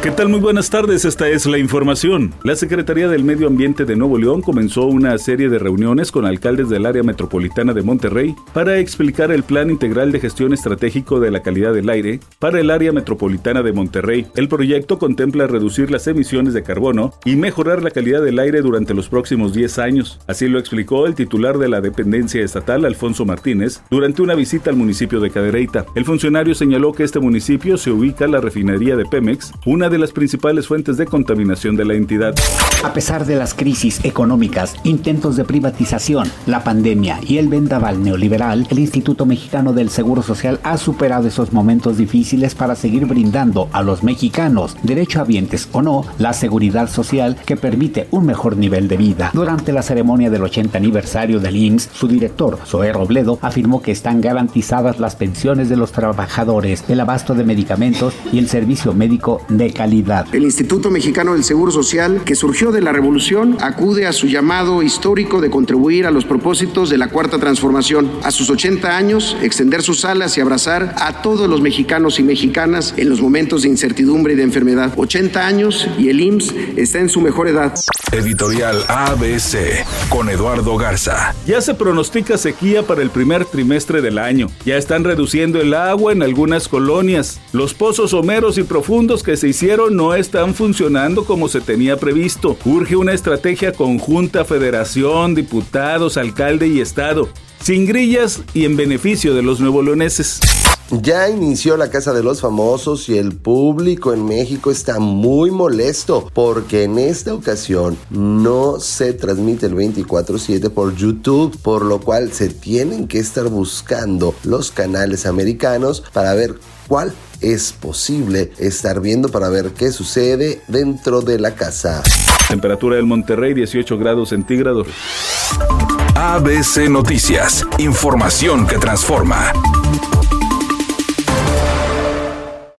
¿Qué tal? Muy buenas tardes, esta es la información. La Secretaría del Medio Ambiente de Nuevo León comenzó una serie de reuniones con alcaldes del área metropolitana de Monterrey para explicar el Plan Integral de Gestión Estratégico de la Calidad del Aire para el área metropolitana de Monterrey. El proyecto contempla reducir las emisiones de carbono y mejorar la calidad del aire durante los próximos 10 años. Así lo explicó el titular de la dependencia estatal, Alfonso Martínez, durante una visita al municipio de Cadereyta. El funcionario señaló que este municipio se ubica la refinería de Pemex, una de las principales fuentes de contaminación de la entidad. A pesar de las crisis económicas, intentos de privatización, la pandemia y el vendaval neoliberal, el Instituto Mexicano del Seguro Social ha superado esos momentos difíciles para seguir brindando a los mexicanos, derechohabientes o no, la seguridad social que permite un mejor nivel de vida. Durante la ceremonia del 80 aniversario del IMSS, su director, Zoé Robledo, afirmó que están garantizadas las pensiones de los trabajadores, el abasto de medicamentos y el servicio médico de El Instituto Mexicano del Seguro Social, que surgió de la revolución, acude a su llamado histórico de contribuir a los propósitos de la Cuarta Transformación. A sus 80 años, extender sus alas y abrazar a todos los mexicanos y mexicanas en los momentos de incertidumbre y de enfermedad. 80 años y el IMSS está en su mejor edad. Editorial ABC con Eduardo Garza. Ya se pronostica sequía para el primer trimestre del año. Ya están reduciendo el agua en algunas colonias. Los pozos someros y profundos que se hicieron no están funcionando como se tenía previsto. Urge una estrategia conjunta federación, diputados, alcalde y estado, sin grillas y en beneficio de los nuevo leoneses. Ya inició la Casa de los Famosos y el público en México está muy molesto porque en esta ocasión no se transmite el 24/7 por YouTube, por lo cual se tienen que estar buscando los canales americanos para ver cuál es posible estar viendo para ver qué sucede dentro de la casa. Temperatura del Monterrey 18 grados centígrados. ABC Noticias, información que transforma.